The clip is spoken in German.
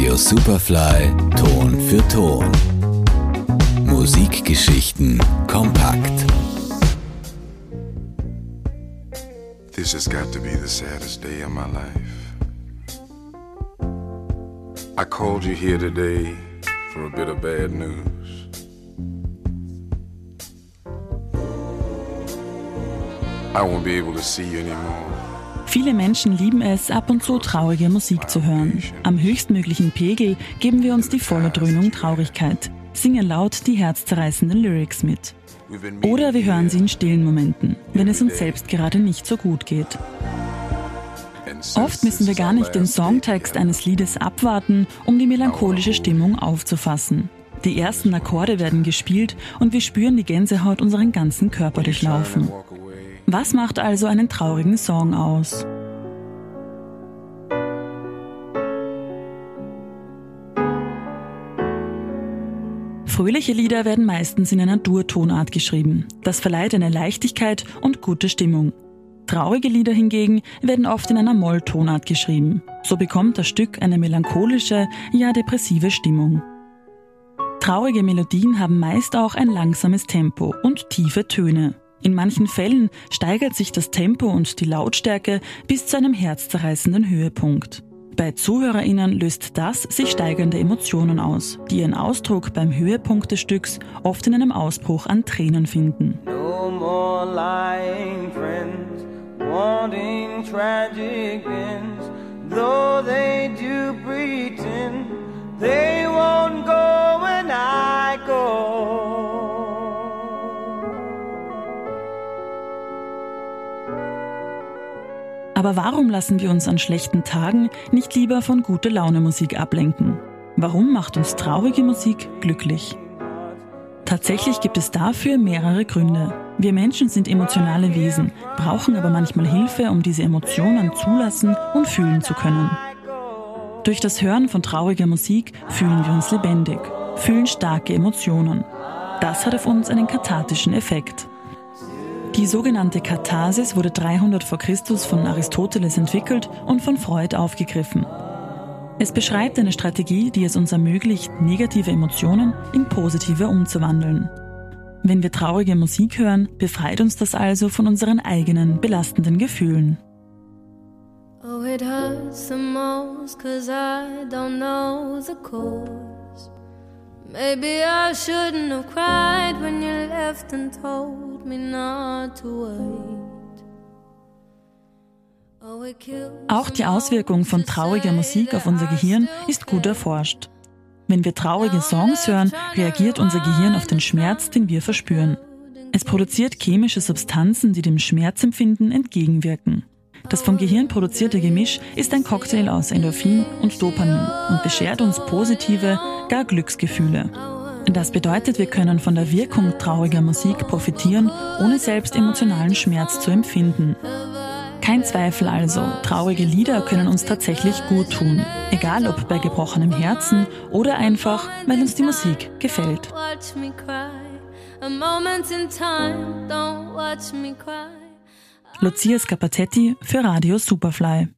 Radio Superfly Ton für Ton. Musikgeschichten kompakt. This has got to be the saddest day of my life. I called you here today for a bit of bad news. I won't be able to see you anymore. Viele Menschen lieben es, ab und zu traurige Musik zu hören. Am höchstmöglichen Pegel geben wir uns die volle Dröhnung Traurigkeit, singen laut die herzzerreißenden Lyrics mit. Oder wir hören sie in stillen Momenten, wenn es uns selbst gerade nicht so gut geht. Oft müssen wir gar nicht den Songtext eines Liedes abwarten, um die melancholische Stimmung aufzufassen. Die ersten Akkorde werden gespielt und wir spüren die Gänsehaut unseren ganzen Körper durchlaufen. Was macht also einen traurigen Song aus? Fröhliche Lieder werden meistens in einer Dur-Tonart geschrieben. Das verleiht eine Leichtigkeit und gute Stimmung. Traurige Lieder hingegen werden oft in einer Molltonart geschrieben. So bekommt das Stück eine melancholische, ja depressive Stimmung. Traurige Melodien haben meist auch ein langsames Tempo und tiefe Töne. In manchen Fällen steigert sich das Tempo und die Lautstärke bis zu einem herzzerreißenden Höhepunkt. Bei ZuhörerInnen löst das sich steigernde Emotionen aus, die ihren Ausdruck beim Höhepunkt des Stücks oft in einem Ausbruch an Tränen finden. No friends, ends, though they do pretend they Aber warum lassen wir uns an schlechten Tagen nicht lieber von gute Laune Musik ablenken? Warum macht uns traurige Musik glücklich? Tatsächlich gibt es dafür mehrere Gründe. Wir Menschen sind emotionale Wesen, brauchen aber manchmal Hilfe, um diese Emotionen zulassen und fühlen zu können. Durch das Hören von trauriger Musik fühlen wir uns lebendig, fühlen starke Emotionen. Das hat auf uns einen kathartischen Effekt. Die sogenannte Katharsis wurde 300 v. Chr. von Aristoteles entwickelt und von Freud aufgegriffen. Es beschreibt eine Strategie, die es uns ermöglicht, negative Emotionen in positive umzuwandeln. Wenn wir traurige Musik hören, befreit uns das also von unseren eigenen belastenden Gefühlen. Oh, it hurts the most cause I don't know the cause. Maybe I shouldn't have cried when you left and told Auch die Auswirkung von trauriger Musik auf unser Gehirn ist gut erforscht. Wenn wir traurige Songs hören, reagiert unser Gehirn auf den Schmerz, den wir verspüren. Es produziert chemische Substanzen, die dem Schmerzempfinden entgegenwirken. Das vom Gehirn produzierte Gemisch ist ein Cocktail aus Endorphin und Dopamin und beschert uns positive, gar Glücksgefühle. Das bedeutet, wir können von der Wirkung trauriger Musik profitieren, ohne selbst emotionalen Schmerz zu empfinden. Kein Zweifel also, traurige Lieder können uns tatsächlich gut tun, egal ob bei gebrochenem Herzen oder einfach, weil uns die Musik gefällt. Lucia Scapacetti für Radio Superfly.